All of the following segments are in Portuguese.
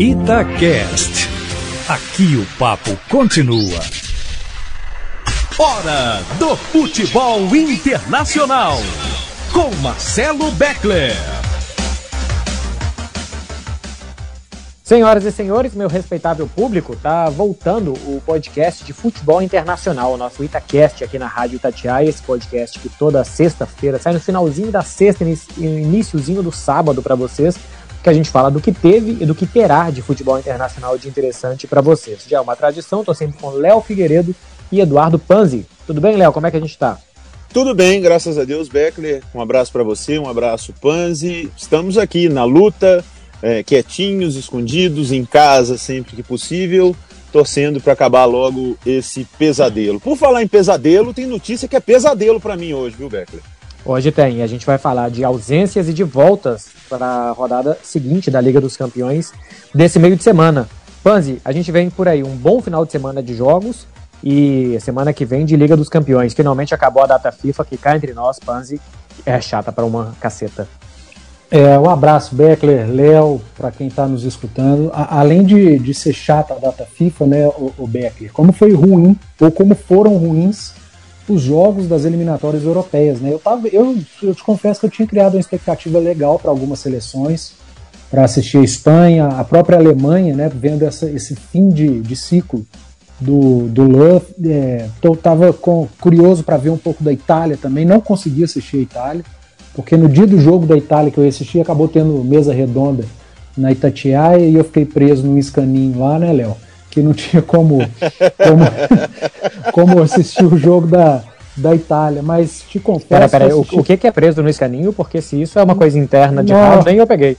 Itacast. Aqui o papo continua. Hora do futebol internacional. Com Marcelo Beckler. Senhoras e senhores, meu respeitável público, tá voltando o podcast de futebol internacional, o nosso Itacast aqui na Rádio Itatiaia, esse podcast que toda sexta-feira sai no finalzinho da sexta e iníciozinho do sábado para vocês que a gente fala do que teve e do que terá de futebol internacional de interessante para vocês. Já é uma tradição, estou sempre com Léo Figueiredo e Eduardo Panzi. Tudo bem, Léo? Como é que a gente está? Tudo bem, graças a Deus, Beckler. Um abraço para você, um abraço, Panzi. Estamos aqui na luta, é, quietinhos, escondidos, em casa sempre que possível, torcendo para acabar logo esse pesadelo. Por falar em pesadelo, tem notícia que é pesadelo para mim hoje, viu, Beckler? Hoje tem. A gente vai falar de ausências e de voltas para a rodada seguinte da Liga dos Campeões desse meio de semana. Panzi, a gente vem por aí um bom final de semana de jogos e semana que vem de Liga dos Campeões. Finalmente acabou a data FIFA que cá entre nós, Panzi, é chata para uma caceta. É, um abraço, Beckler, Léo, para quem está nos escutando. A, além de, de ser chata a data FIFA, né, o, o Beckler, como foi ruim, ou como foram ruins os jogos das eliminatórias europeias, né? Eu, tava, eu, eu te confesso que eu tinha criado uma expectativa legal para algumas seleções, para assistir a Espanha, a própria Alemanha, né? Vendo essa, esse fim de, de ciclo do, do Love. É, eu estava curioso para ver um pouco da Itália também, não consegui assistir a Itália, porque no dia do jogo da Itália que eu assistir acabou tendo mesa redonda na Itatiaia e eu fiquei preso num escaninho lá, né, Léo? Que não tinha como, como, como assistir o jogo da, da Itália, mas te confesso. Pera, pera, o, o que é preso no escaninho? Porque se isso é uma coisa interna de rádio, nem eu peguei.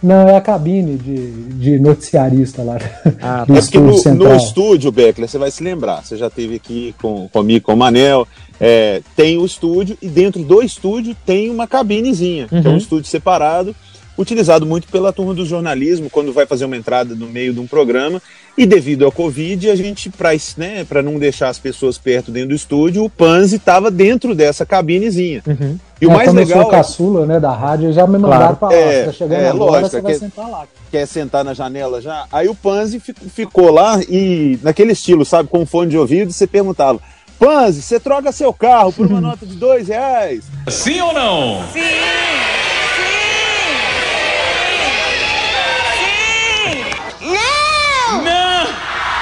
Não, é a cabine de, de noticiarista lá. Ah, do é no, no, estúdio, Beckler, você vai se lembrar. Você já esteve aqui com, comigo, com o Manel. É, tem o estúdio e dentro do estúdio tem uma cabinezinha, uhum. que é um uhum. estúdio separado utilizado muito pela turma do jornalismo quando vai fazer uma entrada no meio de um programa. E devido ao Covid, a gente, para né, não deixar as pessoas perto dentro do estúdio, o Panzi estava dentro dessa cabinezinha. Uhum. E o é, mais legal. Eu sou caçula né, da rádio, já me mandaram claro. para lá. É, tá chegando é, agora, lógico, você vai quer, sentar lá. Quer sentar na janela já? Aí o Panzi ficou lá e, naquele estilo, sabe, com fone de ouvido, você perguntava. Panzi, você troca seu carro por uma nota de dois reais? Sim ou não? Sim!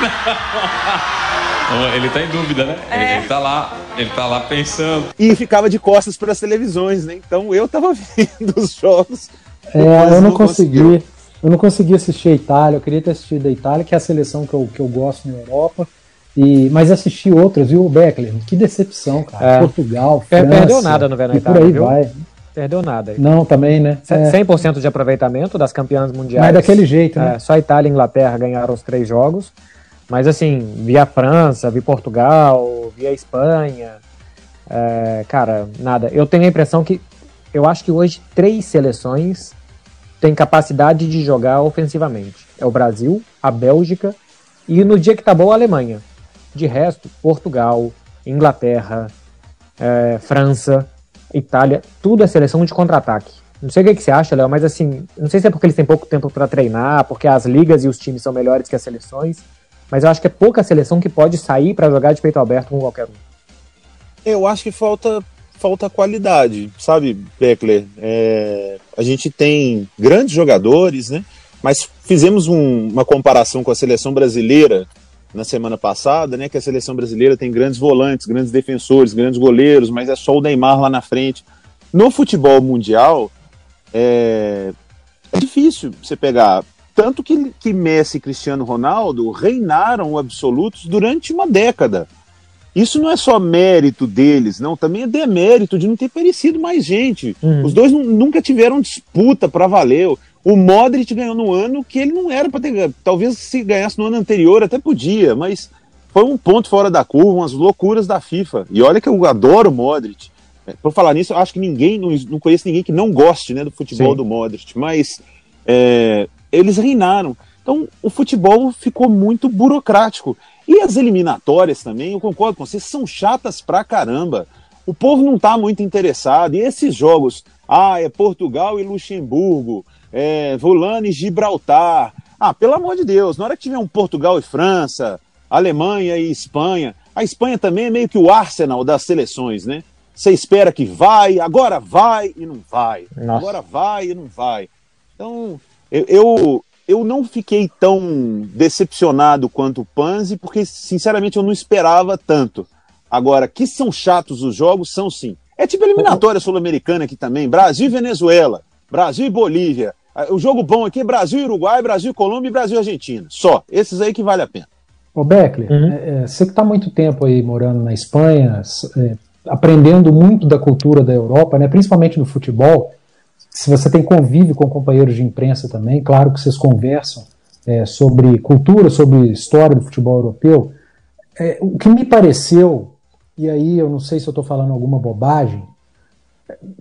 ele tá em dúvida, né? É. Ele, ele tá lá, ele tá lá pensando. E ficava de costas para as televisões, né? Então eu tava vendo os jogos. É, eu não, não consegui. Conseguiu. Eu não consegui assistir a Itália, eu queria ter assistido a Itália, que é a seleção que eu, que eu gosto na Europa. E, mas assisti outras, viu, Beckler? Que decepção, cara. É. Portugal, França. Perdeu nada no Verão Itália. Por aí viu? vai. Perdeu nada. Não, também, né? 100% é. de aproveitamento das campeãs mundiais. Mas daquele jeito, né? É, só Itália e Inglaterra ganharam os três jogos. Mas assim, via França, via Portugal, via Espanha. É, cara, nada. Eu tenho a impressão que. Eu acho que hoje três seleções têm capacidade de jogar ofensivamente. É o Brasil, a Bélgica e no dia que tá bom a Alemanha. De resto, Portugal, Inglaterra, é, França, Itália, tudo é seleção de contra-ataque. Não sei o que, que você acha, Léo, mas assim, não sei se é porque eles têm pouco tempo para treinar, porque as ligas e os times são melhores que as seleções, mas eu acho que é pouca seleção que pode sair para jogar de peito aberto com qualquer um. Eu acho que falta falta qualidade, sabe, Beckler? É, a gente tem grandes jogadores, né? Mas fizemos um, uma comparação com a seleção brasileira na semana passada, né? Que a seleção brasileira tem grandes volantes, grandes defensores, grandes goleiros, mas é só o Neymar lá na frente. No futebol mundial, é, é difícil você pegar tanto que, que Messi e Cristiano Ronaldo reinaram absolutos durante uma década. Isso não é só mérito deles, não, também é demérito de não ter parecido mais gente. Uhum. Os dois nunca tiveram disputa para valer. O Modric ganhou no ano que ele não era para ter. Talvez se ganhasse no ano anterior até podia, mas foi um ponto fora da curva, umas loucuras da FIFA. E olha que eu adoro o Modric. É, por falar nisso, eu acho que ninguém, não, não conheço ninguém que não goste né, do futebol Sim. do Modric, mas é, eles reinaram. Então o futebol ficou muito burocrático. E as eliminatórias também, eu concordo com vocês, são chatas pra caramba. O povo não está muito interessado. E esses jogos, ah, é Portugal e Luxemburgo, é Volane e Gibraltar, Ah, pelo amor de Deus, na hora que tiver um Portugal e França, Alemanha e Espanha, a Espanha também é meio que o Arsenal das seleções, né? Você espera que vai, agora vai e não vai. Nossa. Agora vai e não vai. Então, eu, eu, eu não fiquei tão decepcionado quanto o Panzi, porque, sinceramente, eu não esperava tanto. Agora, que são chatos os jogos, são sim. É tipo eliminatória sul-americana aqui também. Brasil e Venezuela, Brasil e Bolívia. Ah, o jogo bom aqui é Brasil e Uruguai, Brasil e Colômbia e Brasil e Argentina. Só. Esses aí que vale a pena. Ô Beckler, uhum. é, é você que está muito tempo aí morando na Espanha, é, aprendendo muito da cultura da Europa, né, principalmente no futebol, se você tem convívio com companheiros de imprensa também, claro que vocês conversam é, sobre cultura, sobre história do futebol europeu. É, o que me pareceu, e aí eu não sei se eu estou falando alguma bobagem,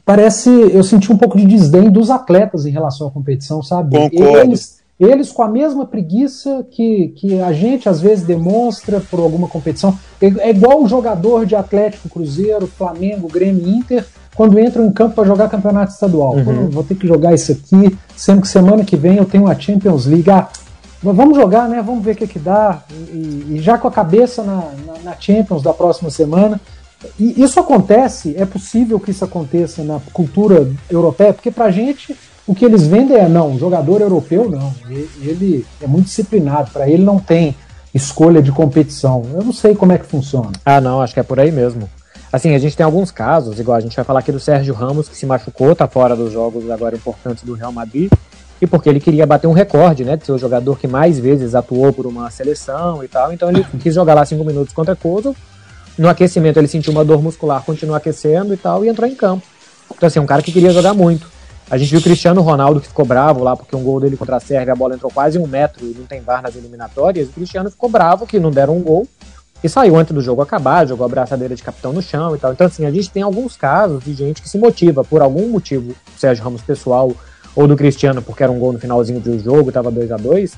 parece eu senti um pouco de desdém dos atletas em relação à competição, sabe? Concordo. Eles, eles com a mesma preguiça que, que a gente às vezes demonstra por alguma competição. É, é igual o jogador de Atlético, Cruzeiro, Flamengo, Grêmio, Inter, quando entram em campo para jogar campeonato estadual. Uhum. vou ter que jogar isso aqui, sendo que semana que vem eu tenho a Champions League. Ah, vamos jogar, né? Vamos ver o que, que dá. E, e já com a cabeça na, na, na, Champions da próxima semana. E isso acontece, é possível que isso aconteça na cultura europeia, porque pra gente o que eles vendem é não, jogador europeu não. Ele é muito disciplinado, para ele não tem escolha de competição. Eu não sei como é que funciona. Ah, não, acho que é por aí mesmo. Assim, a gente tem alguns casos, igual a gente vai falar aqui do Sérgio Ramos, que se machucou, tá fora dos jogos agora importantes do Real Madrid, e porque ele queria bater um recorde, né, de ser o jogador que mais vezes atuou por uma seleção e tal, então ele quis jogar lá cinco minutos contra Kosovo, no aquecimento ele sentiu uma dor muscular, continuou aquecendo e tal, e entrou em campo. Então assim, é um cara que queria jogar muito. A gente viu o Cristiano Ronaldo que ficou bravo lá, porque um gol dele contra a Sérvia, a bola entrou quase um metro e não tem VAR nas eliminatórias, o Cristiano ficou bravo que não deram um gol, e saiu antes do jogo acabar, jogou a braçadeira de capitão no chão e tal. Então, assim, a gente tem alguns casos de gente que se motiva por algum motivo, Sérgio Ramos pessoal ou do Cristiano, porque era um gol no finalzinho do jogo, estava 2 a 2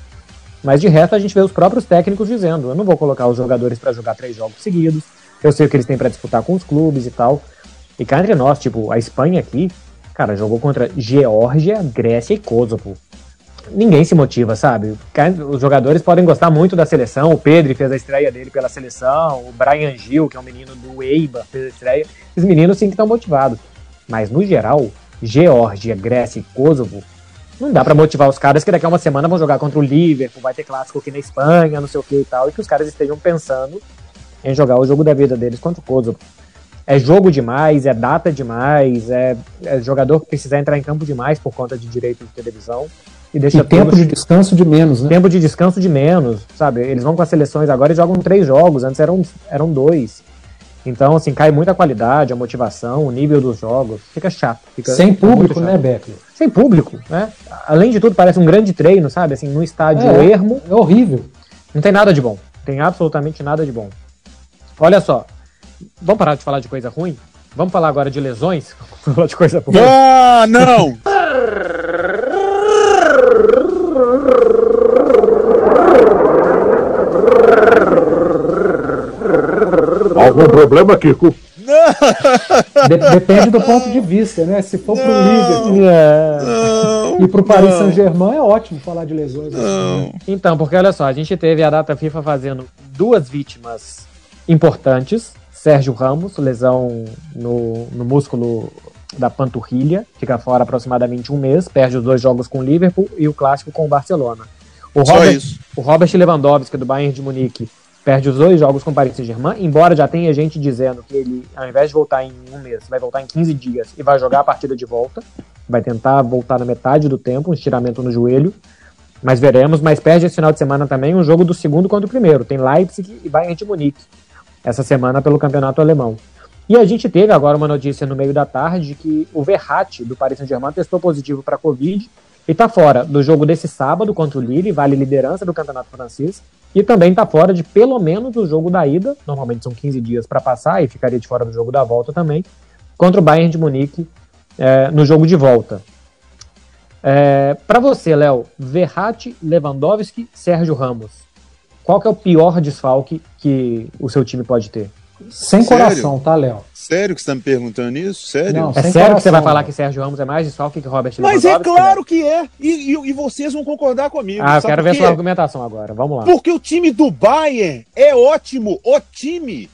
Mas de resto, a gente vê os próprios técnicos dizendo: eu não vou colocar os jogadores para jogar três jogos seguidos, eu sei o que eles têm para disputar com os clubes e tal. E cá entre nós, tipo, a Espanha aqui, cara, jogou contra Geórgia, Grécia e Kosovo ninguém se motiva, sabe? Os jogadores podem gostar muito da seleção. O Pedro fez a estreia dele pela seleção. O Brian Gil, que é um menino do Eibar, fez a estreia. Os meninos sim que estão motivados. Mas no geral, Geórgia, Grécia e Kosovo, não dá para motivar os caras que daqui a uma semana vão jogar contra o Liverpool, vai ter clássico aqui na Espanha, não sei o que e tal, e que os caras estejam pensando em jogar o jogo da vida deles contra o Kosovo. É jogo demais, é data demais, é, é jogador que precisa entrar em campo demais por conta de direito de televisão. E deixa e tempo de descanso de menos, né? Tempo de descanso de menos, sabe? Eles vão com as seleções agora e jogam três jogos, antes eram, eram dois. Então, assim, cai muito a qualidade, a motivação, o nível dos jogos. Fica chato. Fica, Sem público, né, Beckler? Sem público, né? Além de tudo, parece um grande treino, sabe? Assim, no estádio é, ermo. É horrível. Não tem nada de bom. Tem absolutamente nada de bom. Olha só. Vamos parar de falar de coisa ruim? Vamos falar agora de lesões? Vamos falar de coisa boa? Ah, não! Algum problema, Kiko? De depende do ponto de vista, né? Se for não, pro Liverpool é... e pro Paris Saint-Germain é ótimo falar de lesões. Assim, né? Então, porque olha só, a gente teve a data FIFA fazendo duas vítimas importantes. Sérgio Ramos, lesão no, no músculo da panturrilha, fica fora aproximadamente um mês, perde os dois jogos com o Liverpool e o clássico com o Barcelona. O Robert, o Robert Lewandowski, do Bayern de Munique, perde os dois jogos com o Paris Saint-Germain, embora já tenha gente dizendo que ele, ao invés de voltar em um mês, vai voltar em 15 dias e vai jogar a partida de volta, vai tentar voltar na metade do tempo, um estiramento no joelho, mas veremos, mas perde esse final de semana também um jogo do segundo contra o primeiro, tem Leipzig e Bayern de Munique, essa semana pelo campeonato alemão. E a gente teve agora uma notícia no meio da tarde que o Verratti, do Paris Saint-Germain, testou positivo para Covid e está fora do jogo desse sábado contra o Lille, vale liderança do campeonato francês, e também está fora de pelo menos o jogo da ida, normalmente são 15 dias para passar e ficaria de fora do jogo da volta também, contra o Bayern de Munique é, no jogo de volta. É, para você, Léo, Verratti, Lewandowski, Sérgio Ramos, qual que é o pior desfalque que o seu time pode ter? Sem Sério? coração, tá, Léo? Sério que você tá me perguntando isso? Sério? Não, é sério coração, que você vai falar que Sérgio Ramos é mais desfalque que Robert Mas é claro que é. E, e, e, vocês vão concordar comigo. Ah, eu quero ver sua argumentação agora. Vamos lá. Porque o time do Bayern é ótimo. O time.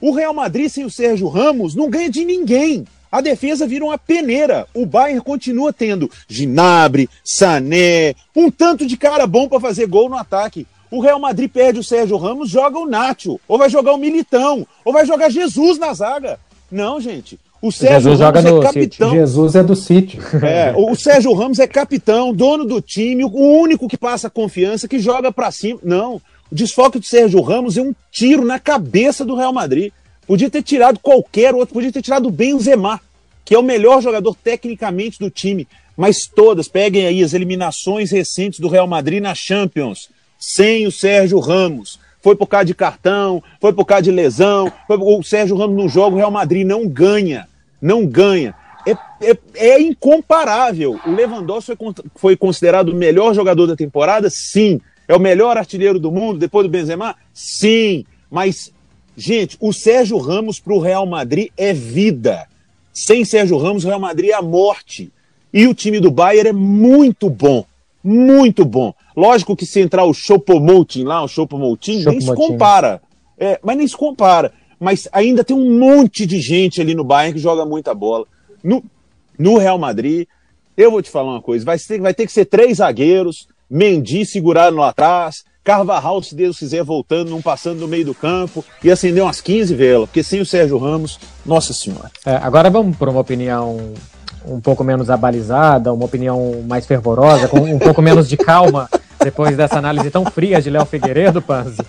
O Real Madrid sem o Sérgio Ramos não ganha de ninguém. A defesa vira uma peneira. O Bayern continua tendo Ginabre, Sané, um tanto de cara bom para fazer gol no ataque. O Real Madrid perde o Sérgio Ramos, joga o Nacho, ou vai jogar o Militão, ou vai jogar Jesus na zaga. Não, gente. O Sérgio Jesus Ramos é capitão. City. Jesus é do City. É, o Sérgio Ramos é capitão, dono do time, o único que passa confiança, que joga para cima. Não. O desfoque do Sérgio Ramos é um tiro na cabeça do Real Madrid. Podia ter tirado qualquer outro, podia ter tirado bem o Zemar, que é o melhor jogador tecnicamente do time. Mas todas, peguem aí as eliminações recentes do Real Madrid na Champions, sem o Sérgio Ramos foi por causa de cartão, foi por causa de lesão. Foi, o Sérgio Ramos não joga, o Real Madrid não ganha. Não ganha. É, é, é incomparável. O Lewandowski foi, foi considerado o melhor jogador da temporada? Sim. É o melhor artilheiro do mundo depois do Benzema? Sim. Mas, gente, o Sérgio Ramos para o Real Madrid é vida. Sem Sérgio Ramos, o Real Madrid é a morte. E o time do Bayern é muito bom. Muito bom. Lógico que se entrar o Chopomoting lá, o Chopomoting, nem se compara. É, mas nem se compara. Mas ainda tem um monte de gente ali no Bayern que joga muita bola. No, no Real Madrid, eu vou te falar uma coisa: vai ter, vai ter que ser três zagueiros, Mendy segurado lá atrás, Carvajal, se Deus quiser, voltando, não passando no meio do campo, e acender umas 15 velas, porque sem o Sérgio Ramos, nossa senhora. É, agora vamos para uma opinião um pouco menos abalizada, uma opinião mais fervorosa, com um pouco menos de calma depois dessa análise tão fria de Léo Figueiredo, Panzi.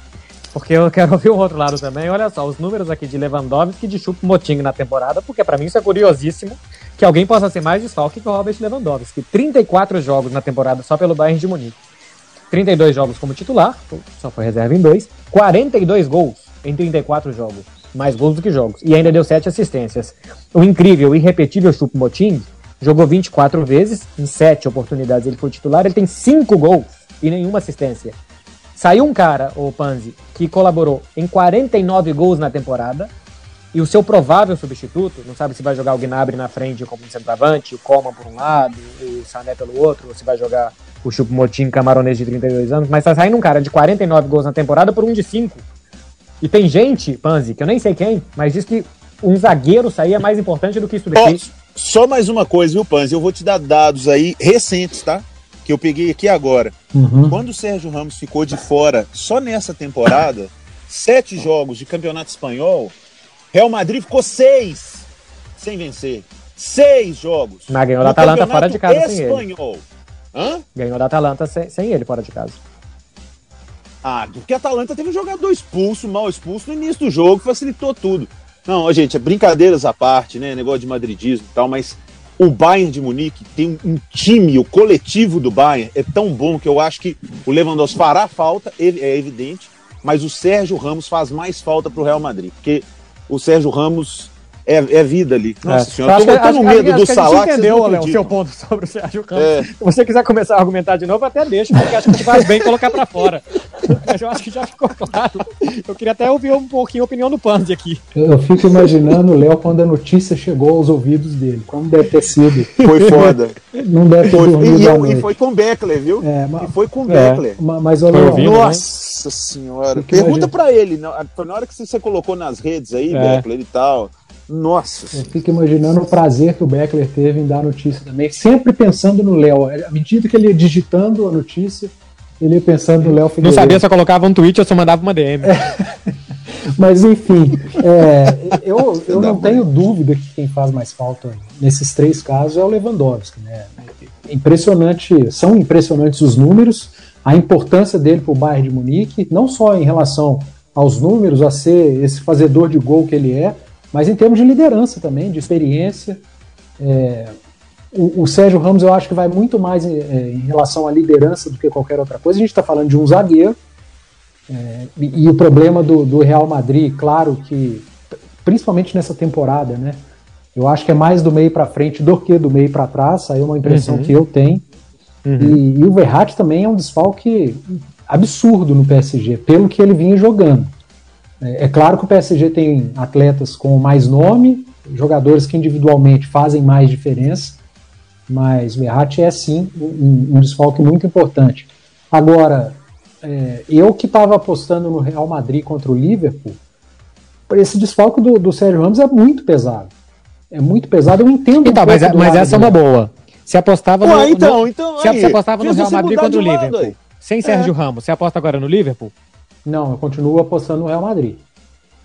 Porque eu quero ouvir o outro lado também. Olha só, os números aqui de Lewandowski e de Chupo Moting na temporada, porque para mim isso é curiosíssimo que alguém possa ser mais desfalque que o Robert Lewandowski. 34 jogos na temporada só pelo Bayern de Munique. 32 jogos como titular, só foi reserva em dois. 42 gols em 34 jogos. Mais gols do que jogos. E ainda deu 7 assistências. O incrível, irrepetível Chupo Moting jogou 24 vezes, em 7 oportunidades ele foi titular, ele tem 5 gols e nenhuma assistência. Saiu um cara, o Panzi, que colaborou em 49 gols na temporada, e o seu provável substituto, não sabe se vai jogar o Gnabry na frente como centroavante, o Coman por um lado, o Sané pelo outro, ou se vai jogar o Chupomotim camaronês de 32 anos, mas tá saindo um cara de 49 gols na temporada por um de 5. E tem gente, Panzi, que eu nem sei quem, mas diz que um zagueiro sair é mais importante do que isso daqui. Oh, só mais uma coisa, viu, Panzi? Eu vou te dar dados aí recentes, tá? Que eu peguei aqui agora. Uhum. Quando o Sérgio Ramos ficou de fora só nessa temporada, sete jogos de campeonato espanhol, Real Madrid ficou seis sem vencer. Seis jogos. Mas ganhou da Atalanta fora de casa espanhol. sem ele. Hã? Ganhou da Atalanta sem, sem ele fora de casa. Ah, porque a Atalanta teve um jogador expulso, mal expulso no início do jogo, facilitou tudo. Não, gente, é brincadeiras à parte, né? Negócio de madridismo e tal, mas o Bayern de Munique tem um time, o coletivo do Bayern é tão bom que eu acho que o Lewandowski fará falta, é evidente, mas o Sérgio Ramos faz mais falta para o Real Madrid, porque o Sérgio Ramos é, é vida ali. Nossa é. senhora, eu tô, no medo do Salah. Você entendeu, Léo, o seu ponto sobre o Sérgio Ramos. É. Se você quiser começar a argumentar de novo, até deixa, porque acho que faz bem colocar para fora. Mas eu acho que já ficou claro. Eu queria até ouvir um pouquinho a opinião do Panzi aqui. Eu fico imaginando o Léo quando a notícia chegou aos ouvidos dele. Como deve ter sido. Foi foda. Não deve ter foi, e, e, foi com Beckler, viu? É, mas, e foi com é, Beckler. Mas, o Léo, Nossa senhora. Pergunta para ele. Foi na hora que você colocou nas redes aí, é. Beckler e tal. Nossa. Eu fico imaginando o prazer que o Beckler teve em dar a notícia também, sempre pensando no Léo. À medida que ele ia digitando a notícia, ele ia pensando no Léo Não sabia se eu colocava um tweet ou se eu mandava uma DM. É. Mas enfim, é, eu, eu não tenho dúvida que quem faz mais falta nesses três casos é o Lewandowski. Né? Impressionante, são impressionantes os números, a importância dele para o Bayern de Munique, não só em relação aos números, a ser esse fazedor de gol que ele é, mas em termos de liderança também, de experiência. É, o, o, Sérgio Ramos eu acho que vai muito mais em, é, em relação à liderança do que qualquer outra coisa. A gente está falando de um zagueiro. É, e, e, o problema do, do, Real Madrid, claro que, principalmente nessa temporada, né? Eu acho que é mais do meio para frente do que do meio para trás. Aí é uma impressão uhum. que eu tenho. Uhum. E, e, o Verratti também é um desfalque absurdo no PSG, pelo que ele vinha jogando. É, é claro que o PSG tem atletas com mais nome, jogadores que individualmente fazem mais diferença, mas o Verratti é sim um, um desfalque muito importante. Agora, é, eu que estava apostando no Real Madrid contra o Liverpool, esse desfalque do, do Sérgio Ramos é muito pesado. É muito pesado, eu entendo. Então, um mas, mas essa é uma boa. Se apostava Ué, no, então, no, então, se, aí, se apostava no Real Madrid contra o Liverpool. aí. Sem Sérgio Ramos, você aposta agora no Liverpool? Não, eu continuo apostando no Real Madrid.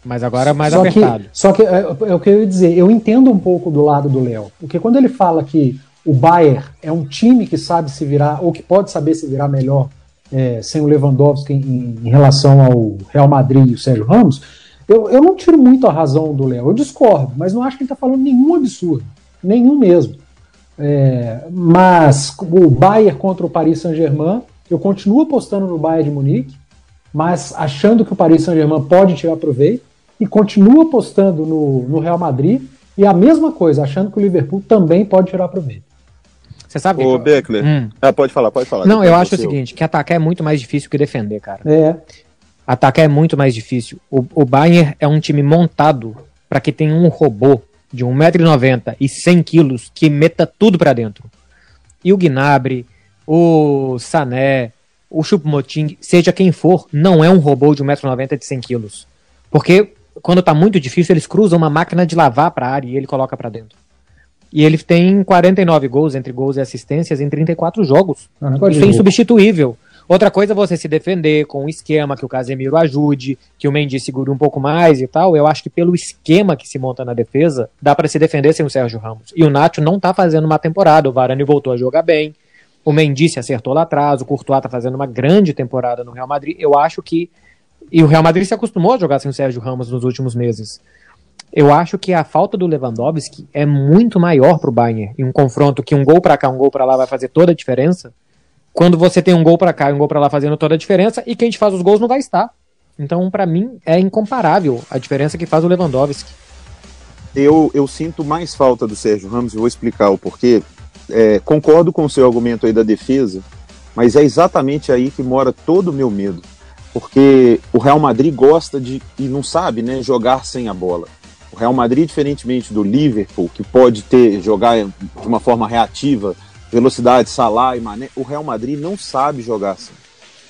Mas agora é mais só apertado. Que, só que é, é o que eu ia dizer, eu entendo um pouco do lado do Léo. Porque quando ele fala que o Bayern é um time que sabe se virar, ou que pode saber se virar melhor é, sem o Lewandowski em, em, relação ao Real Madrid e o Sérgio Ramos, eu, eu não tiro muito a razão do Léo. Eu discordo, mas não acho que ele está falando nenhum absurdo. Nenhum mesmo. É, mas o Bayern contra o Paris Saint-Germain, eu continuo apostando no Bayern de Munique, mas achando que o Paris Saint-Germain pode tirar proveito, e continuo apostando no, no Real Madrid, e a mesma coisa, achando que o Liverpool também pode tirar proveito. Você sabe Ô, que... Beckler. Hum. Ah, pode falar, pode falar. Não, eu acho o seu. seguinte, que atacar é muito mais difícil que defender, cara. É, Atacar é muito mais difícil. O, o Bayern é um time montado para que tenha um robô de 1,90m e 100 quilos que meta tudo para dentro. E o Gnabry, o Sané, o Choupo-Moting, seja quem for, não é um robô de 1,90m de 100 quilos. Porque quando tá muito difícil, eles cruzam uma máquina de lavar para área e ele coloca para dentro. E ele tem 49 gols entre gols e assistências em 34 jogos. negócio Isso é insubstituível. Outra coisa é você se defender com um esquema que o Casemiro ajude, que o Mendy segure um pouco mais e tal. Eu acho que pelo esquema que se monta na defesa, dá para se defender sem o Sérgio Ramos. E o Nacho não tá fazendo uma temporada, o Varane voltou a jogar bem. O Mendy se acertou lá atrás, o Courtois tá fazendo uma grande temporada no Real Madrid. Eu acho que e o Real Madrid se acostumou a jogar sem o Sérgio Ramos nos últimos meses. Eu acho que a falta do Lewandowski é muito maior pro Bayern em um confronto que um gol para cá, um gol para lá vai fazer toda a diferença quando você tem um gol para cá e um gol para lá fazendo toda a diferença e quem te faz os gols não vai estar. Então, para mim, é incomparável a diferença que faz o Lewandowski. eu, eu sinto mais falta do Sérgio Ramos, e vou explicar o porquê. É, concordo com o seu argumento aí da defesa, mas é exatamente aí que mora todo o meu medo. Porque o Real Madrid gosta de, e não sabe, né, jogar sem a bola. O Real Madrid, diferentemente do Liverpool, que pode ter jogar de uma forma reativa, velocidade, Salah e Mané, o Real Madrid não sabe jogar assim.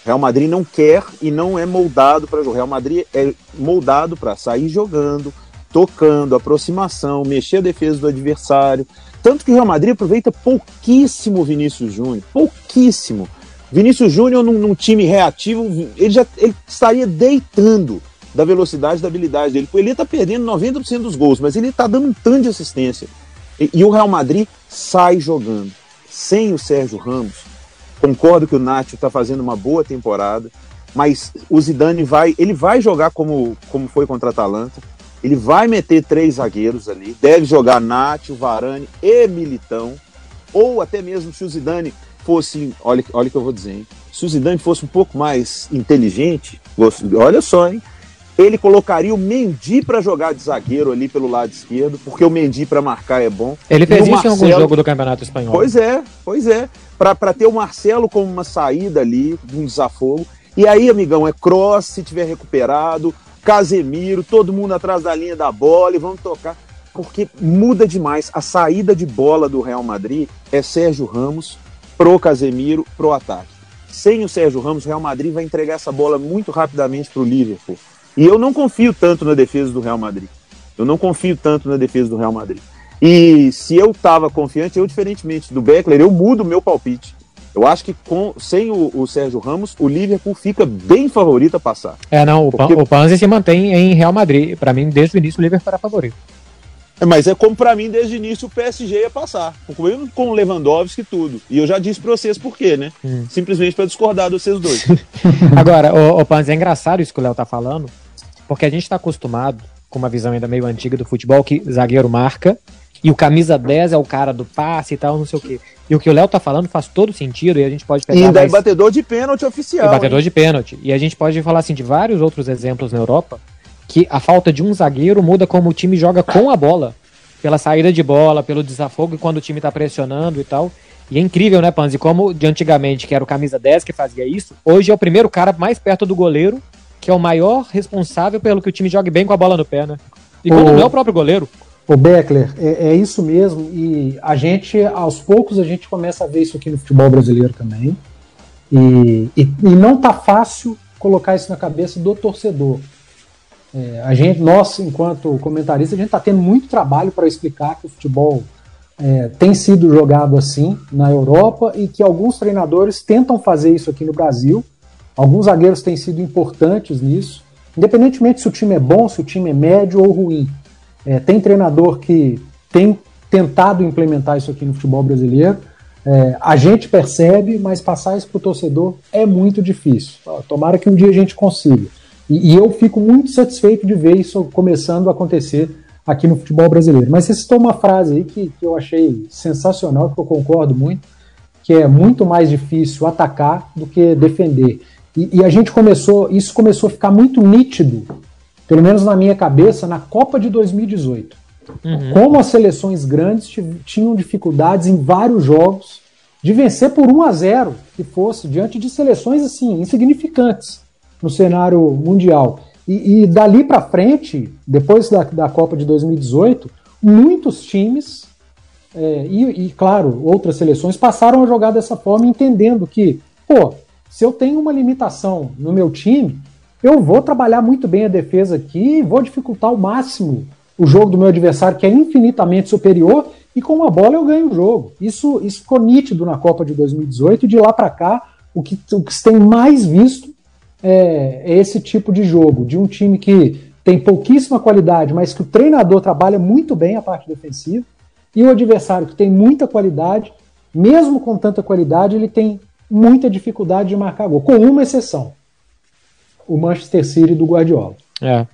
O Real Madrid não quer e não é moldado para jogar. O Real Madrid é moldado para sair jogando, tocando, aproximação, mexer a defesa do adversário. Tanto que o Real Madrid aproveita pouquíssimo Vinícius Júnior, pouquíssimo. Vinícius Júnior num, num time reativo, ele já ele estaria deitando da velocidade, da habilidade dele. Ele está perdendo 90% dos gols, mas ele está dando um tanto de assistência. E, e o Real Madrid sai jogando. Sem o Sérgio Ramos, concordo que o Nacho está fazendo uma boa temporada, mas o Zidane vai, ele vai jogar como, como foi contra a Atalanta. Ele vai meter três zagueiros ali, deve jogar Nacho, Varane e Militão, ou até mesmo se o Zidane fosse, olha, olha o que eu vou dizer, hein? se o Zidane fosse um pouco mais inteligente, olha só, hein? ele colocaria o Mendy para jogar de zagueiro ali pelo lado esquerdo, porque o Mendy para marcar é bom. Ele fez isso em algum Marcelo- jogo do Campeonato Espanhol. Pois é, pois é. Para ter o Marcelo como uma saída ali, um desafogo. E aí, amigão, é cross se tiver recuperado, Casemiro, todo mundo atrás da linha da bola e vamos tocar. Porque muda demais. A saída de bola do Real Madrid é Sérgio Ramos pro Casemiro, pro ataque. Sem o Sérgio Ramos, o Real Madrid vai entregar essa bola muito rapidamente pro Liverpool. E eu não confio tanto na defesa do Real Madrid. Eu não confio tanto na defesa do Real Madrid. E se eu estava confiante, eu, diferentemente do Beckler, eu mudo meu palpite. Eu acho que com, sem o, o Sérgio Ramos, o Liverpool fica bem favorito a passar. É, não, o, Pan, Porque- o Panzi se mantém em Real Madrid. Pra mim, desde o início, o Liverpool era favorito. É, Mas é como para mim, desde o início, o PSG ia passar. Mesmo com o Lewandowski e tudo. E eu já disse para vocês por quê, né? Hum. Simplesmente para discordar de vocês dois. Agora, o, o Panzi, é engraçado isso que o Léo tá falando, porque a gente tá acostumado com uma visão ainda meio antiga do futebol que zagueiro marca e o camisa 10 é o cara do passe e tal, não sei o quê. E o que o Léo tá falando faz todo sentido e a gente pode e pegar ainda é mais... batedor de pênalti oficial. E batedor hein? de pênalti. E a gente pode falar assim de vários outros exemplos na Europa que a falta de um zagueiro muda como o time joga com a bola. Pela saída de bola, pelo desafogo e quando o time tá pressionando e tal. E é incrível, né, Panzi? Como de antigamente, que era o camisa 10 que fazia isso, hoje é o primeiro cara mais perto do goleiro que é o maior responsável pelo que o time jogue bem com a bola no pé, né? E quando O- não é o próprio goleiro. O Beckler, é, é isso mesmo. E a gente, aos poucos, a gente começa a ver isso aqui no futebol brasileiro também. E, e, e não tá fácil colocar isso na cabeça do torcedor. É, a gente, nós, enquanto comentaristas, a gente está tendo muito trabalho para explicar que o futebol é, tem sido jogado assim na Europa e que alguns treinadores tentam fazer isso aqui no Brasil. Alguns zagueiros têm sido importantes nisso, independentemente se o time é bom, se o time é médio ou ruim. É, tem treinador que tem tentado implementar isso aqui no futebol brasileiro. É, a gente percebe, mas passar isso para o torcedor é muito difícil. Tomara que um dia a gente consiga. E, e eu fico muito satisfeito de ver isso começando a acontecer aqui no futebol brasileiro. Mas você citou uma frase aí que, que eu achei sensacional, que eu concordo muito, que é muito mais difícil atacar do que defender. E, e a gente começou, isso começou a ficar muito nítido, pelo menos na minha cabeça, na Copa de 2018. Como as seleções grandes tinham dificuldades em vários jogos de vencer por 1 a 0 que fosse diante de seleções assim insignificantes no cenário mundial. E, e dali para frente, depois da, da Copa de 2018, muitos times é, e, e, claro, outras seleções passaram a jogar dessa forma, entendendo que, pô, se eu tenho uma limitação no meu time, eu vou trabalhar muito bem a defesa aqui vou dificultar ao máximo o jogo do meu adversário, que é infinitamente superior, e com a bola eu ganho o jogo. Isso, isso ficou nítido na Copa de 2018, e de lá para cá, o que, o que se tem mais visto é, é esse tipo de jogo, de um time que tem pouquíssima qualidade, mas que o treinador trabalha muito bem a parte defensiva, e o adversário que tem muita qualidade, mesmo com tanta qualidade, ele tem muita dificuldade de marcar gol, com uma exceção: o Manchester City do Guardiola. É,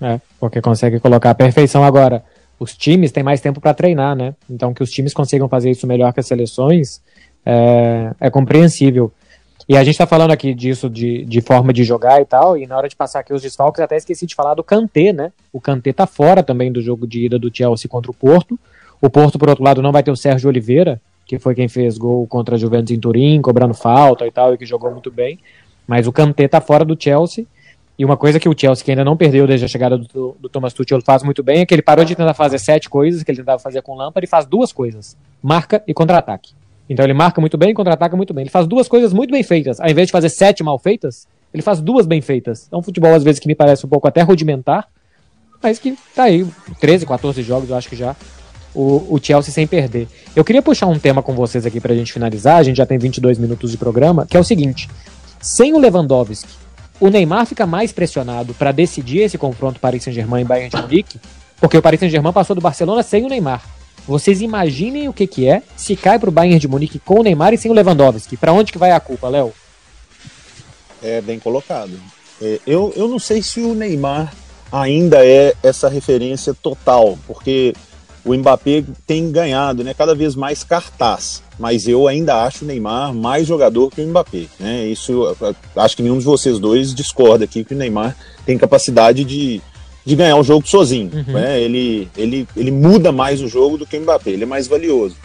é, porque consegue colocar a perfeição agora. Os times têm mais tempo para treinar, né? Então que os times consigam fazer isso melhor que as seleções é, é compreensível. E a gente tá falando aqui disso de, de forma de jogar e tal, e na hora de passar aqui os desfalques, até esqueci de falar do Kanté, né? O Kanté tá fora também do jogo de ida do Chelsea contra o Porto. O Porto, por outro lado, não vai ter o Sérgio Oliveira, que foi quem fez gol contra a Juventus em Turim, cobrando falta e tal, e que jogou muito bem. Mas o Kanté tá fora do Chelsea. E uma coisa que o Chelsea, que ainda não perdeu desde a chegada do, do Thomas Tuchel, faz muito bem é que ele parou de tentar fazer sete coisas que ele tentava fazer com Lampard e faz duas coisas: marca e contra-ataque. Então ele marca muito bem e contra-ataca muito bem. Ele faz duas coisas muito bem feitas. Ao invés de fazer sete mal feitas, ele faz duas bem feitas. É um futebol, às vezes, que me parece um pouco até rudimentar, mas que tá aí, 13, 14 jogos, eu acho que já, o, o Chelsea sem perder. Eu queria puxar um tema com vocês aqui pra gente finalizar, a gente já tem 22 minutos de programa, que é o seguinte: sem o Lewandowski, o Neymar fica mais pressionado para decidir esse confronto Paris Saint-Germain e Bayern de Munique, porque o Paris Saint-Germain passou do Barcelona sem o Neymar. Vocês imaginem o que, que é se cai pro Bayern de Munique com o Neymar e sem o Lewandowski. Para onde que vai a culpa, Léo? É bem colocado. É, eu, eu não sei se o Neymar ainda é essa referência total, porque o Mbappé tem ganhado né, cada vez mais cartaz, mas eu ainda acho o Neymar mais jogador que o Mbappé. Né? Isso acho que nenhum de vocês dois discorda aqui que o Neymar tem capacidade de, de ganhar o jogo sozinho. Né? Ele, ele, ele muda mais o jogo do que o Mbappé, ele é mais valioso.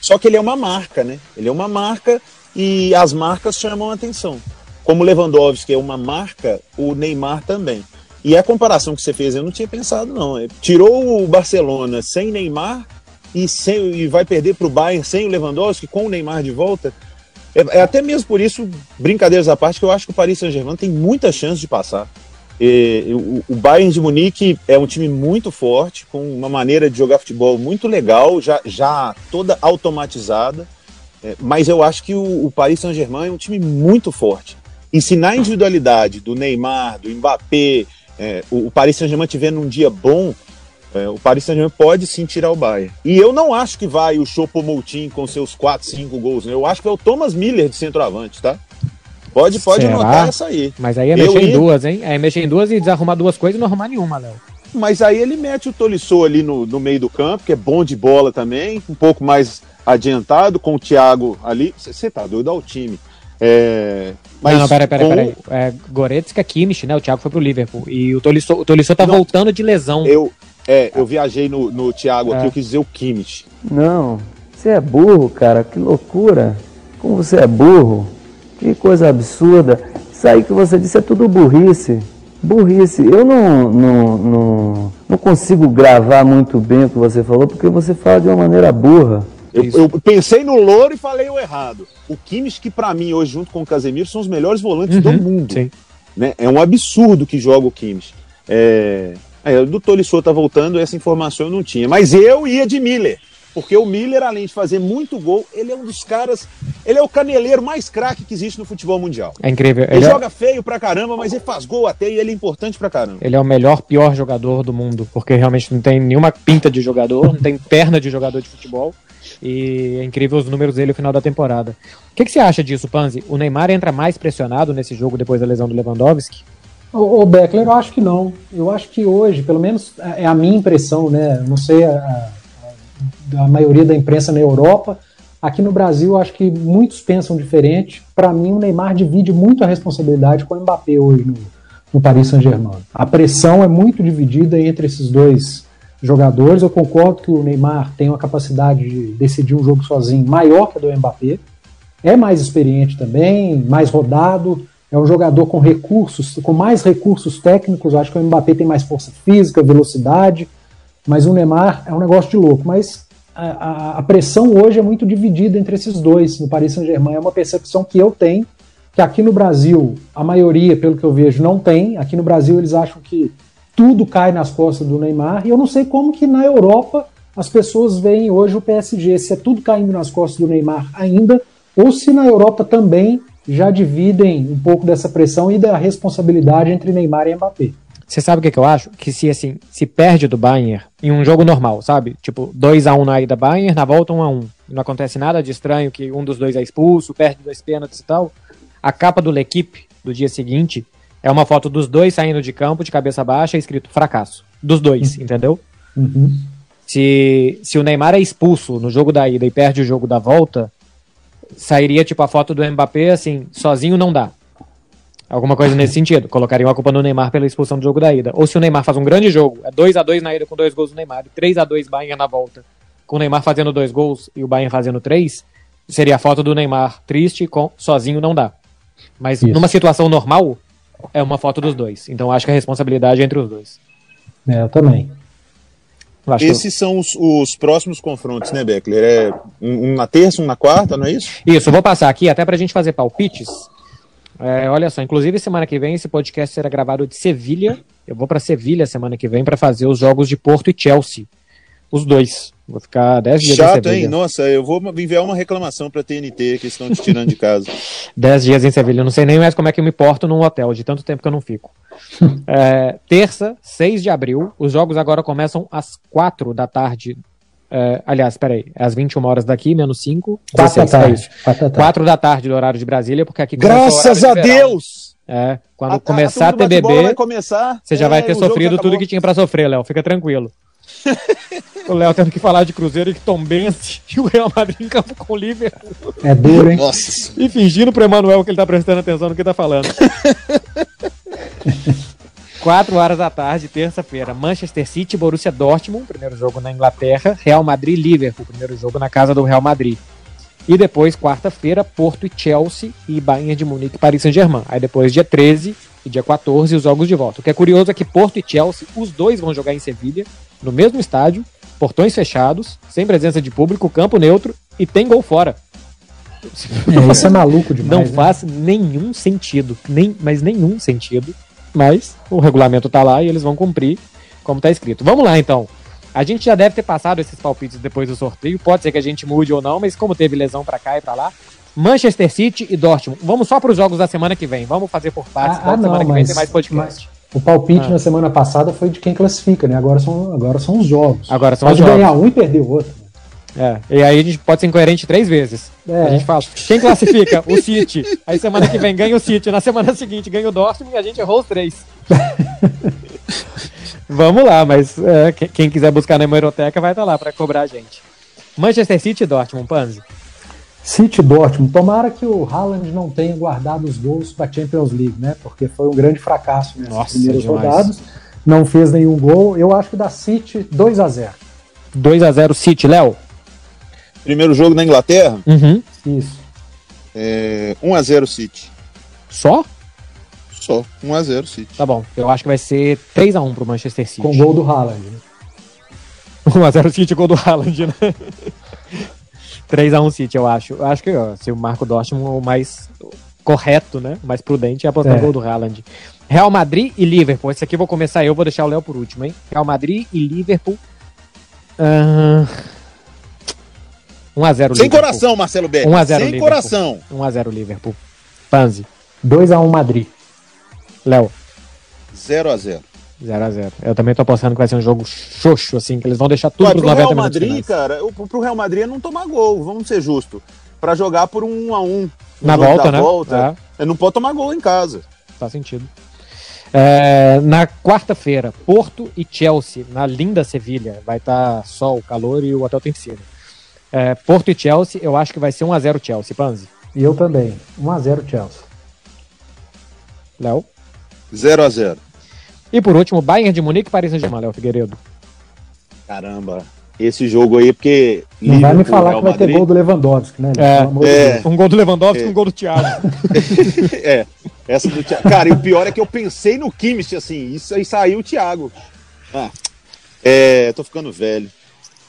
Só que ele é uma marca, né? Ele é uma marca e as marcas chamam a atenção. Como o Lewandowski é uma marca, o Neymar também. E a comparação que você fez, eu não tinha pensado, não. É, Tirou o Barcelona sem Neymar e, sem, e vai perder para o Bayern sem o Lewandowski, com o Neymar de volta. É, é até mesmo por isso, brincadeiras à parte, que eu acho que o Paris Saint-Germain tem muita chance de passar. E, o, o Bayern de Munique é um time muito forte, com uma maneira de jogar futebol muito legal, já, já toda automatizada. É, mas eu acho que o, o Paris Saint-Germain é um time muito forte. E se na individualidade do Neymar, do Mbappé, é, o, Paris Saint-Germain tiver num dia bom, é, o Paris Saint-Germain pode sim tirar o Bayern. E eu não acho que vai o Choupo-Moting com seus 4, 5 gols. né? Eu acho que é o Thomas Miller de centroavante, tá? Pode, pode Será? anotar essa aí. Mas aí é Eu mexer em ia- duas, hein? É mexer em duas e desarrumar duas coisas e não arrumar nenhuma, Léo. Mas aí ele mete o Tolisso ali no, no meio do campo, que é bom de bola também, um pouco mais adiantado, com o Thiago ali. Você tá doido ao time. É, mas não, não, peraí, peraí, com- peraí. É, Goretzka, Kimmich, né? O Thiago foi pro Liverpool. E o Tolisso, o Tolisso tá Não. voltando de lesão. Eu, é, eu viajei no, no Thiago aqui, É. eu quis dizer o Kimmich. Não, você é burro, cara, que loucura. Como você é burro, que coisa absurda. Isso aí que você disse é tudo burrice. burrice. Eu não, não, não, não consigo gravar muito bem o que você falou, porque você fala de uma maneira burra. Eu, eu pensei no Louro e falei o errado. O Kimmich, que pra mim, hoje, junto com o Casemiro, são os melhores volantes do mundo. Sim. Né? É um absurdo que joga o Kimmich. É... É, do Tolisso tá voltando, essa informação eu não tinha. Mas eu ia de Miller. Porque o Miller, além de fazer muito gol, ele é um dos caras. Ele é o caneleiro mais craque que existe no futebol mundial. É incrível. Ele, Ele é, joga feio pra caramba, mas ele faz gol até e ele é importante pra caramba. ele é o melhor, pior jogador do mundo. Porque realmente não tem nenhuma pinta de jogador, não tem perna de jogador de futebol. E é incrível os números dele no final da temporada. O que, que você acha disso, Panzi? O Neymar entra mais pressionado nesse jogo depois da lesão do Lewandowski? O, o Beckler, eu acho que não. Eu acho que hoje, pelo menos é a minha impressão, né? Não sei a, a, a maioria da imprensa na Europa. Aqui no Brasil, eu acho que muitos pensam diferente. Para mim, o Neymar divide muito a responsabilidade com o Mbappé hoje no, no Paris Saint-Germain. A pressão é muito dividida entre esses dois jogadores. Eu concordo que o Neymar tem uma capacidade de decidir um jogo sozinho maior que a do Mbappé. É mais experiente também, mais rodado. É um jogador com recursos, com mais recursos técnicos. Eu acho que o Mbappé tem mais força física, velocidade. Mas o Neymar é um negócio de louco. Mas a, a, a pressão hoje é muito dividida entre esses dois no Paris Saint-Germain. É uma percepção que eu tenho, que aqui no Brasil, a maioria, pelo que eu vejo, não tem. Aqui no Brasil, eles acham que tudo cai nas costas do Neymar. E eu não sei como que na Europa as pessoas veem hoje o PSG, se é tudo caindo nas costas do Neymar ainda, ou se na Europa também já dividem um pouco dessa pressão e da responsabilidade entre Neymar e Mbappé. Você sabe o que, que eu acho? Que se assim, se perde do Bayern em um jogo normal, sabe? Tipo, 2 a 1 na ida Bayern, na volta 1 a 1 Não acontece nada de estranho que um dos dois é expulso, perde dois pênaltis e tal. A capa do L'Equipe do dia seguinte é uma foto dos dois saindo de campo de cabeça baixa escrito fracasso. Dos dois, entendeu? Uhum. Se, se o Neymar é expulso no jogo da ida e perde o jogo da volta, sairia tipo a foto do Mbappé assim, sozinho não dá. Alguma coisa nesse sentido. Colocariam a culpa no Neymar pela expulsão do jogo da ida. Ou se o Neymar faz um grande jogo, é 2 a 2 na ida com dois gols do Neymar, e 3 a 2 Bayern na volta, com o Neymar fazendo dois gols e o Bayern fazendo três, seria a foto do Neymar triste com sozinho não dá. Mas Isso. numa situação normal, é uma foto dos dois. Então acho que a responsabilidade é entre os dois. É, eu também. Acho que- Esses são os, os próximos confrontos, né, Beckler? É um, um na terça, um na quarta, não é isso? Isso, eu vou passar aqui até pra gente fazer palpites. É, olha só, inclusive semana que vem esse podcast será gravado de Sevilha. Eu vou pra Sevilha semana que vem pra fazer os jogos de Porto e Chelsea. Os dois. Vou ficar 10 dias em Chato, Sevilha. hein? Nossa, eu vou enviar uma reclamação pra TNT que estão te tirando de casa. 10 dias em Sevilha. Eu não sei nem mais como é que eu me porto num hotel, de tanto tempo que eu não fico. É, terça, 6 de abril. Os jogos agora começam às 4 da tarde. É, aliás, peraí. É às 21 horas daqui, menos 5. Quatro da 16, é tarde. isso. Quatro da tarde. 4 da tarde do horário de Brasília, porque aqui Graças a de. Deus! É, quando A- começar a, bate-bola TBB, começar, você já é, vai ter o jogo sofrido tudo que tinha pra sofrer, Léo. Fica tranquilo. O Léo tendo que falar de Cruzeiro e que Tom Benz e o Real Madrid em campo com o Liverpool. É duro, hein? Nossa. E fingindo pro Emanuel que ele tá prestando atenção no que tá falando. 4 horas da tarde, terça-feira, Manchester City, Borussia Dortmund, primeiro jogo na Inglaterra, Real Madrid, Liverpool, primeiro jogo na casa do Real Madrid. E depois, quarta-feira, Porto e Chelsea e Bayern de Munique e Paris Saint-Germain. Aí depois, dia 13 e dia 14, os jogos de volta. O que é curioso é que Porto e Chelsea, os dois vão jogar em Sevilha, no mesmo estádio, portões fechados, sem presença de público, campo neutro e tem gol fora. É, isso é maluco demais. Não né? faz nenhum sentido, nem, mas nenhum sentido. Mas o regulamento tá lá e eles vão cumprir como tá escrito. Vamos lá então. A gente já deve ter passado esses palpites depois do sorteio. Pode ser que a gente mude ou não, mas como teve lesão pra cá e pra lá. Manchester City e Dortmund. Vamos só para os jogos da semana que vem. Vamos fazer por partes. Ah, ah, da não, semana que vem mas- tem mais podcast. O palpite Ah. na semana passada foi de quem classifica, né? Agora são, agora são os jogos. Agora são Pode os jogos. ganhar um e perder o outro. É, e aí a gente pode ser incoerente três vezes. É. A gente fala, quem classifica? o City. Aí semana que vem ganha o City. Na semana seguinte ganha o Dortmund e a gente errou os três. Vamos lá, mas é, que- quem quiser buscar na hemeroteca vai estar lá para cobrar a gente. Manchester City e Dortmund, Panzi. City Dortmund. Tomara que o Haaland não tenha guardado os gols para Champions League, né? Porque foi um grande fracasso nessas Nossa, primeiras demais. rodadas. Não fez nenhum gol. Eu acho que da City 2 a 0 2x0 City, Léo. Primeiro jogo na Inglaterra, Uhum. Isso. é 1x0 City. Só? só. 1x0 City. Tá bom, eu acho que vai ser 3x1 pro Manchester City. Com gol do Haaland. Né? 1x0 City, gol do Haaland, né? 3x1 City, eu acho. Eu acho que ó, se o Marco Dortmund o mais correto, né? O mais prudente é apostar É. no gol do Haaland. Real Madrid e Liverpool. Esse aqui eu vou começar eu, vou deixar o Léo por último, hein? Real Madrid e Liverpool. Ah, 1x0 Liverpool. Sem coração, Marcelo Beck. 1 a 0 Sem Liverpool. coração. 1x0 Liverpool. Panzi. 2x1 Madrid. Léo. 0x0. 0x0. Eu também tô apostando que vai ser um jogo xoxo, assim, que eles vão deixar tudo Ué, pros pro 90 Real minutos Madrid, finais. cara, o- pro Real Madrid é não tomar gol, vamos ser justos. Pra jogar por um 1x1. Na no jogo volta, né? Volta, é, Não pode tomar gol em casa. Faz sentido. É, na quarta-feira, Porto e Chelsea, na linda Sevilha. Vai estar sol, calor e o hotel tem piscina. É, Porto e Chelsea, eu acho que vai ser 1x0 Chelsea, Panzi. E eu também. 1x0 Chelsea. Léo. 0x0. E por último, Bayern de Munique e Paris Saint-Germain, Léo Figueiredo. Caramba. Esse jogo aí, porque. Não vai me falar Real que vai ter gol do Lewandowski, né? É, é. Um gol do Lewandowski e É. um gol do Thiago. é, essa do Thiago. Cara, e o pior é que eu pensei no Kimmich, assim, isso aí saiu o Thiago. Ah, é, tô ficando velho.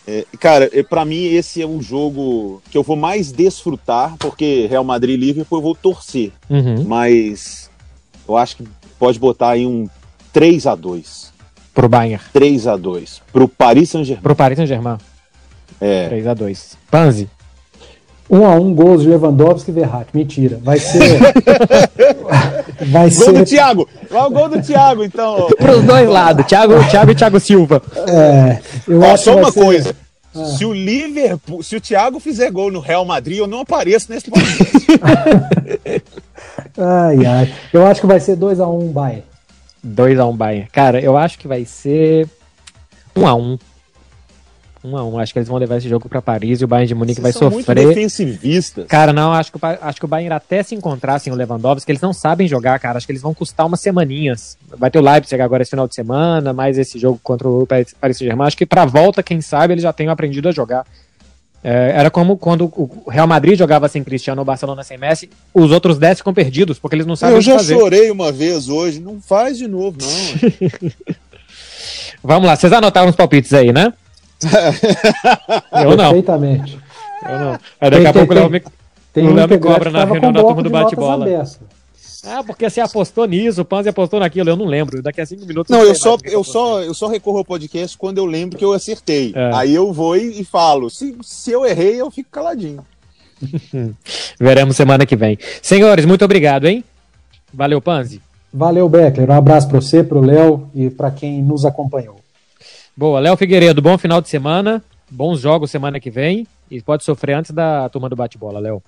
É, cara, é, pra mim esse é um jogo que eu vou mais desfrutar, porque Real Madrid e Liverpool eu vou torcer. Uhum. Mas eu acho que pode botar aí um 3 a 2 Pro Bayern. 3 a 2 pro Paris Saint-Germain. Pro Paris Saint-Germain. É. 3x2. Panzi. 1x1 gols de Lewandowski e Verratti. Mentira. Vai ser. vai Gol do ser. Thiago! Lá o gol do Thiago, então. Pros dois lados, Thiago, Thiago e Thiago Silva. É, eu Ó, acho só vai uma ser- coisa. Se o Liverpool, se o Thiago fizer gol no Real Madrid, eu não apareço nesse podcast. Ai, ai. Eu acho que vai ser 2x1 Bayern. 2x1 Bayern. Cara, eu acho que vai ser 1x1. 1x1. Acho que eles vão levar esse jogo pra Paris e o Bayern de Munique vai Vocês são muito sofrer. defensivistas. Cara, não, acho que, o, acho que o Bayern até se encontrar sem o Lewandowski, que eles não sabem jogar, cara. Acho que eles vão custar umas semaninhas. Vai ter o Leipzig agora esse final de semana, mais esse jogo contra o Paris Paris Saint-Germain. Acho que pra volta, quem sabe, eles já tenham aprendido a jogar. É, era como quando o Real Madrid jogava sem Cristiano ou Barcelona sem Messi, os outros 10 ficam perdidos, porque eles não sabem eu o que já fazer. chorei uma vez hoje, não faz de novo, não. Vamos lá, vocês anotaram os palpites aí, né? eu não. Perfeitamente. Eu não. Aí daqui Tem- a tem- pouco o Léo tem- me, Tem o um Léo me cobra na reunião da turma do bate-bola. Ah, porque você apostou nisso, o Panzi apostou naquilo, eu não lembro. Daqui a cinco minutos. Não, eu mais só, eu, só, eu só recorro ao podcast quando eu lembro que eu acertei. É. Aí eu vou e, e falo. Se, se eu errei, eu fico caladinho. Veremos semana que vem. Senhores, muito obrigado, hein? Valeu, Panzi. Valeu, Beckler. Um abraço para você, para o Léo e para quem nos acompanhou. Boa, Léo Figueiredo, bom final de semana. Bons jogos semana que vem. E pode sofrer antes da turma do bate-bola, Léo.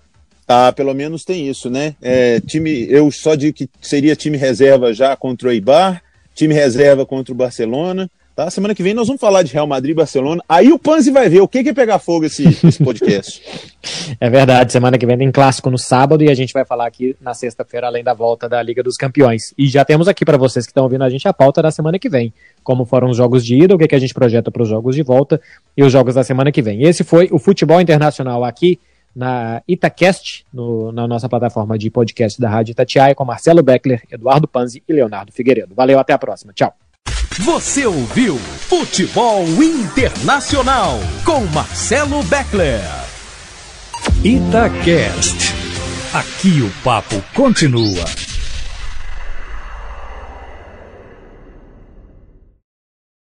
Tá, pelo menos tem isso, né? É, time, eu só digo que seria time reserva já contra o Eibar, time reserva contra o Barcelona. Tá? Semana que vem nós vamos falar de Real Madrid e Barcelona. Aí o Panzi vai ver o que que é pegar fogo esse, esse podcast. É verdade, semana que vem tem clássico no sábado e a gente vai falar aqui na sexta-feira, além da volta da Liga dos Campeões. E já temos aqui para vocês que estão ouvindo a gente a pauta da semana que vem. Como foram os jogos de ida, o que, que a gente projeta para os jogos de volta e os jogos da semana que vem. Esse foi o Futebol Internacional aqui na Itacast, no- na nossa plataforma de podcast da Rádio Itatiaia, com Marcelo Beckler, Eduardo Panzi e Leonardo Figueiredo. Valeu, até a próxima. Tchau. Você ouviu Futebol Internacional com Marcelo Beckler. Itacast. Aqui o papo continua.